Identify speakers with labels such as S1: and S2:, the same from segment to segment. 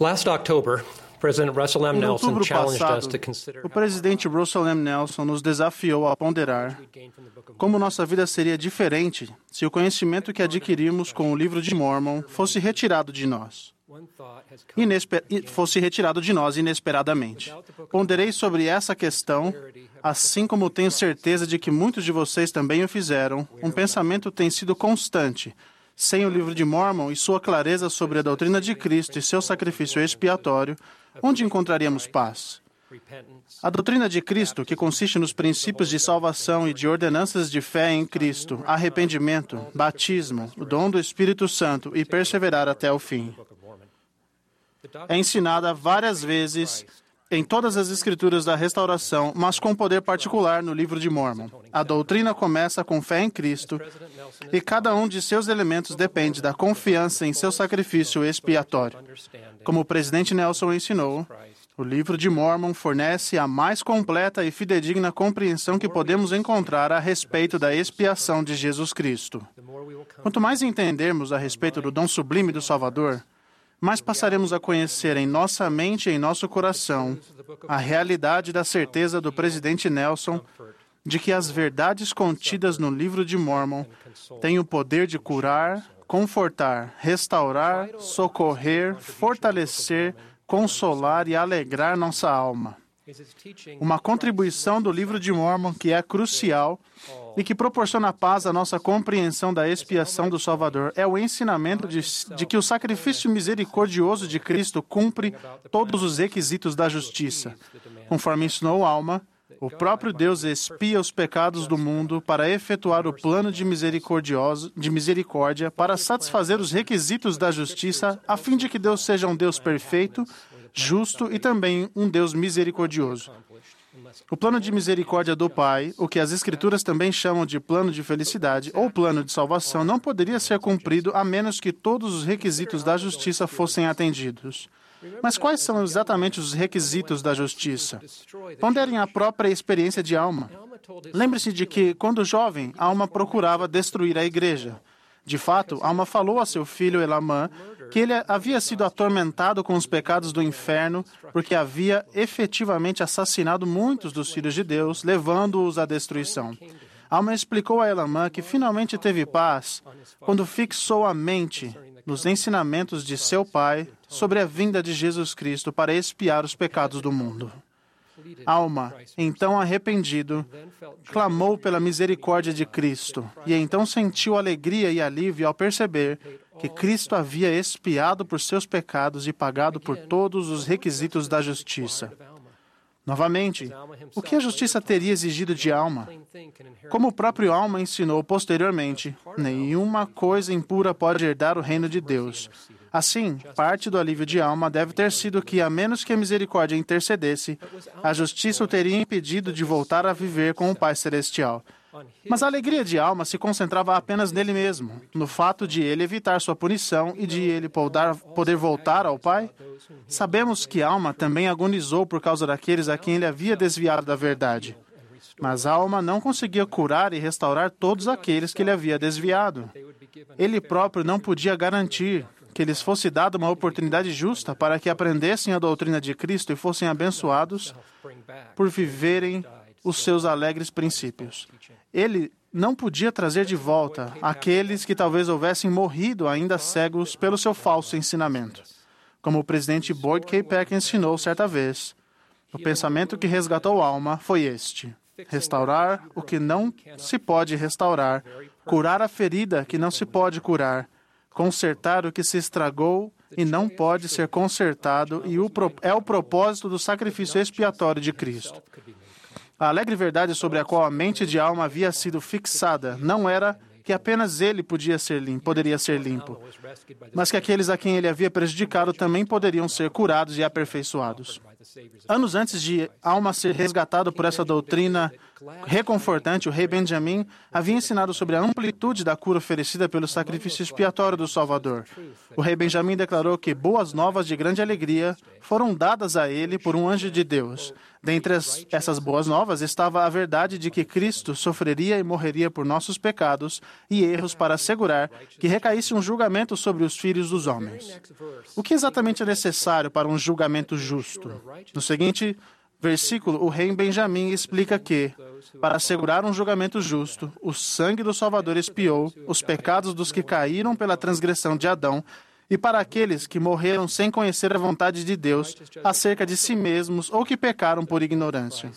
S1: Last October, President Russell M. Nelson challenged us to consider
S2: o presidente Russell M. Nelson nos desafiou a ponderar como nossa vida seria diferente se o conhecimento que adquirimos com o livro de Mormon fosse retirado de nós. Inesper... fosse retirado de nós inesperadamente. Ponderei sobre essa questão, assim como tenho certeza de que muitos de vocês também o fizeram. Um pensamento tem sido constante. Sem o livro de Mormon e sua clareza sobre a doutrina de Cristo e seu sacrifício expiatório, onde encontraríamos paz? A doutrina de Cristo, que consiste nos princípios de salvação e de ordenanças de fé em Cristo, arrependimento, batismo, o dom do Espírito Santo e perseverar até o fim, é ensinada várias vezes em todas as escrituras da restauração, mas com poder particular no livro de Mormon. A doutrina começa com fé em Cristo e cada um de seus elementos depende da confiança em seu sacrifício expiatório. Como o presidente Nelson ensinou, o livro de Mormon fornece a mais completa e fidedigna compreensão que podemos encontrar a respeito da expiação de Jesus Cristo. Quanto mais entendermos a respeito do dom sublime do Salvador, mais passaremos a conhecer em nossa mente e em nosso coração a realidade da certeza do presidente Nelson de que as verdades contidas no livro de Mormon têm o poder de curar, confortar, restaurar, socorrer, fortalecer, consolar e alegrar nossa alma. Uma contribuição do livro de Mormon que é crucial e que proporciona paz à nossa compreensão da expiação do Salvador é o ensinamento de, de, que o sacrifício misericordioso de Cristo cumpre todos os requisitos da justiça. Conforme ensinou Alma, o próprio Deus expia os pecados do mundo para efetuar o plano de, de misericórdia, para satisfazer os requisitos da justiça, a fim de que Deus seja um Deus perfeito, justo e também um Deus misericordioso. O plano de misericórdia do Pai, o que as Escrituras também chamam de plano de felicidade ou plano de salvação, não poderia ser cumprido a menos que todos os requisitos da justiça fossem atendidos. Mas quais são exatamente os requisitos da justiça? Ponderem a própria experiência de Alma. Lembre-se de que, quando jovem, Alma procurava destruir a igreja. De fato, Alma falou a seu filho Elamã que ele havia sido atormentado com os pecados do inferno porque havia efetivamente assassinado muitos dos filhos de Deus, levando-os à destruição. Alma explicou a Elamã que finalmente teve paz quando fixou a mente nos ensinamentos de seu pai sobre a vinda de Jesus Cristo para expiar os pecados do mundo. Alma, então arrependido, clamou pela misericórdia de Cristo e então sentiu alegria e alívio ao perceber que Cristo havia expiado por seus pecados e pagado por todos os requisitos da justiça. Novamente, o que a justiça teria exigido de Alma? Como o próprio Alma ensinou posteriormente, nenhuma coisa impura pode herdar o reino de Deus. Assim, parte do alívio de alma deve ter sido que, a menos que a misericórdia intercedesse, a justiça o teria impedido de voltar a viver com o Pai Celestial. Mas a alegria de alma se concentrava apenas nele mesmo, no fato de ele evitar sua punição e de ele poder voltar ao Pai. Sabemos que alma também agonizou por causa daqueles a quem ele havia desviado da verdade. Mas a alma não conseguia curar e restaurar todos aqueles que ele havia desviado. Ele próprio não podia garantir que lhes fosse dada uma oportunidade justa para que aprendessem a doutrina de Cristo e fossem abençoados por viverem os seus alegres princípios. Ele não podia trazer de volta aqueles que talvez houvessem morrido ainda cegos pelo seu falso ensinamento. Como o presidente Boyd K. Peck ensinou certa vez, o pensamento que resgatou a alma foi este: restaurar o que não se pode restaurar, curar a ferida que não se pode curar, consertar o que se estragou e não pode ser consertado, e o, é o propósito do sacrifício expiatório de Cristo. A alegre verdade sobre a qual a mente de alma havia sido fixada não era que apenas ele podia ser limpo, poderia ser limpo, mas que aqueles a quem ele havia prejudicado também poderiam ser curados e aperfeiçoados. Anos antes de Alma ser resgatado por essa doutrina reconfortante, o rei Benjamim havia ensinado sobre a amplitude da cura oferecida pelo sacrifício expiatório do Salvador. O rei Benjamim declarou que boas novas de grande alegria foram dadas a ele por um anjo de Deus. Dentre as, essas boas novas estava a verdade de que Cristo sofreria e morreria por nossos pecados e erros para assegurar que recaísse um julgamento sobre os filhos dos homens. O que exatamente é necessário para um julgamento justo? No seguinte versículo, o rei Benjamim explica que, para assegurar um julgamento justo, o sangue do Salvador expiou os pecados dos que caíram pela transgressão de Adão e para aqueles que morreram sem conhecer a vontade de Deus acerca de si mesmos ou que pecaram por ignorância.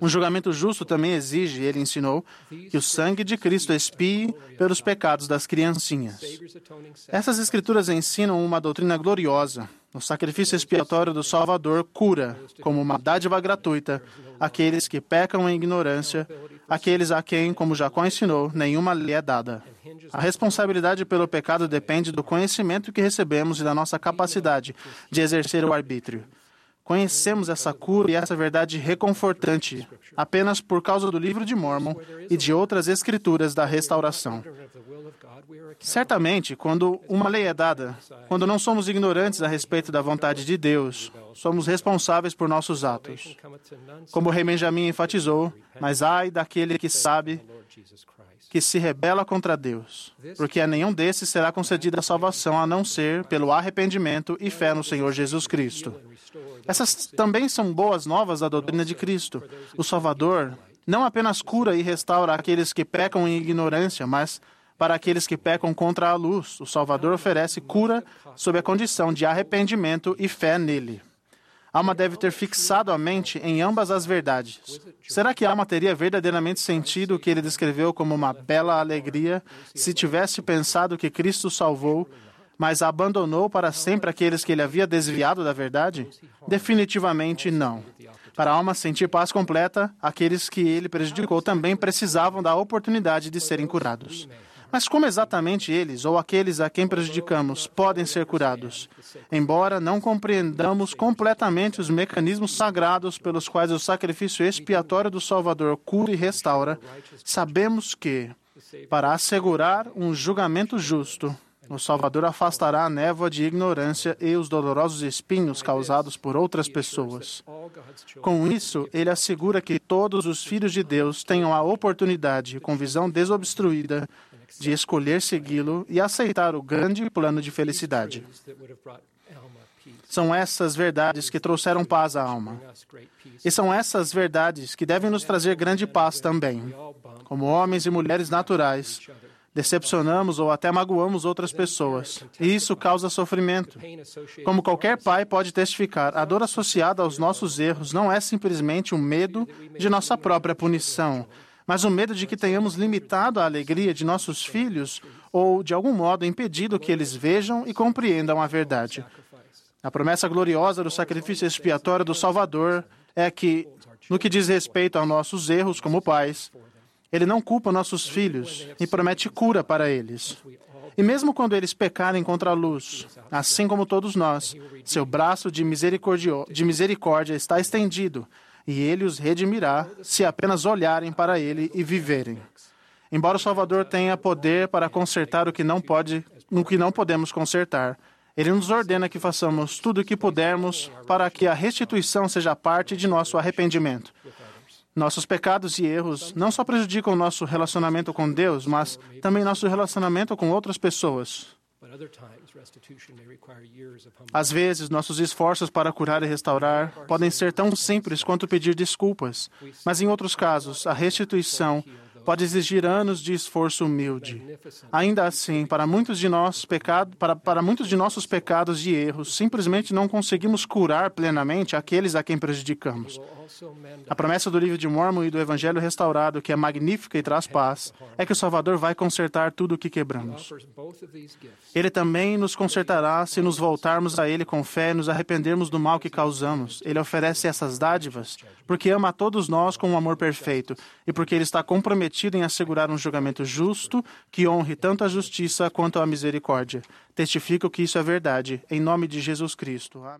S2: Um julgamento justo também exige, ele ensinou, que o sangue de Cristo expie pelos pecados das criancinhas. Essas escrituras ensinam uma doutrina gloriosa. O sacrifício expiatório do Salvador cura, como uma dádiva gratuita, aqueles que pecam em ignorância, aqueles a quem, como Jacó ensinou, nenhuma lei é dada. A responsabilidade pelo pecado depende do conhecimento que recebemos e da nossa capacidade de exercer o arbítrio. Conhecemos essa cura e essa verdade reconfortante apenas por causa do livro de Mormon e de outras escrituras da restauração. Certamente, quando uma lei é dada, quando não somos ignorantes a respeito da vontade de Deus, somos responsáveis por nossos atos. Como o rei Benjamin enfatizou, mas ai daquele que sabe que se rebela contra Deus, porque a nenhum desses será concedida a salvação a não ser pelo arrependimento e fé no Senhor Jesus Cristo. Essas também são boas novas da doutrina de Cristo. O Salvador não apenas cura e restaura aqueles que pecam em ignorância, mas para aqueles que pecam contra a luz. O Salvador oferece cura sob a condição de arrependimento e fé nele. Alma deve ter fixado a mente em ambas as verdades. Será que a alma teria verdadeiramente sentido o que ele descreveu como uma bela alegria se tivesse pensado que Cristo salvou, mas abandonou para sempre aqueles que ele havia desviado da verdade? Definitivamente não. Para a alma sentir paz completa, aqueles que ele prejudicou também precisavam da oportunidade de serem curados. Mas como exatamente eles, ou aqueles a quem prejudicamos, podem ser curados? Embora não compreendamos completamente os mecanismos sagrados pelos quais o sacrifício expiatório do Salvador cura e restaura, sabemos que, para assegurar um julgamento justo, o Salvador afastará a névoa de ignorância e os dolorosos espinhos causados por outras pessoas. Com isso, ele assegura que todos os filhos de Deus tenham a oportunidade, com visão desobstruída, de escolher segui-lo e aceitar o grande plano de felicidade. São essas verdades que trouxeram paz à alma. E são essas verdades que devem nos trazer grande paz também. Como homens e mulheres naturais, decepcionamos ou até magoamos outras pessoas, e isso causa sofrimento. Como qualquer pai pode testificar, a dor associada aos nossos erros não é simplesmente o medo de nossa própria punição, mas o medo de que tenhamos limitado a alegria de nossos filhos ou, de algum modo, impedido que eles vejam e compreendam a verdade. A promessa gloriosa do sacrifício expiatório do Salvador é que, no que diz respeito aos nossos erros como pais, ele não culpa nossos filhos e promete cura para eles. E mesmo quando eles pecarem contra a luz, assim como todos nós, seu braço de, de misericórdia está estendido e ele os redimirá se apenas olharem para ele e viverem. Embora o Salvador tenha poder para consertar o que não pode, no que não podemos consertar, ele nos ordena que façamos tudo o que pudermos para que a restituição seja parte de nosso arrependimento. Nossos pecados e erros não só prejudicam nosso relacionamento com Deus, mas também nosso relacionamento com outras pessoas. Às vezes, nossos esforços para curar e restaurar podem ser tão simples quanto pedir desculpas, mas em outros casos, a restituição pode exigir anos de esforço humilde. Ainda assim, para muitos de nós pecado, para, para muitos de nossos pecados e erros, simplesmente não conseguimos curar plenamente aqueles a quem prejudicamos. A promessa do livro de Mormon e do Evangelho restaurado, que é magnífica e traz paz, é que o Salvador vai consertar tudo o que quebramos. Ele também nos consertará se nos voltarmos a Ele com fé e nos arrependermos do mal que causamos. Ele oferece essas dádivas porque ama a todos nós com um amor perfeito e porque Ele está comprometido em assegurar um julgamento justo que honre tanto a justiça quanto a misericórdia. Testifico que isso é verdade. Em nome de Jesus Cristo. Amém.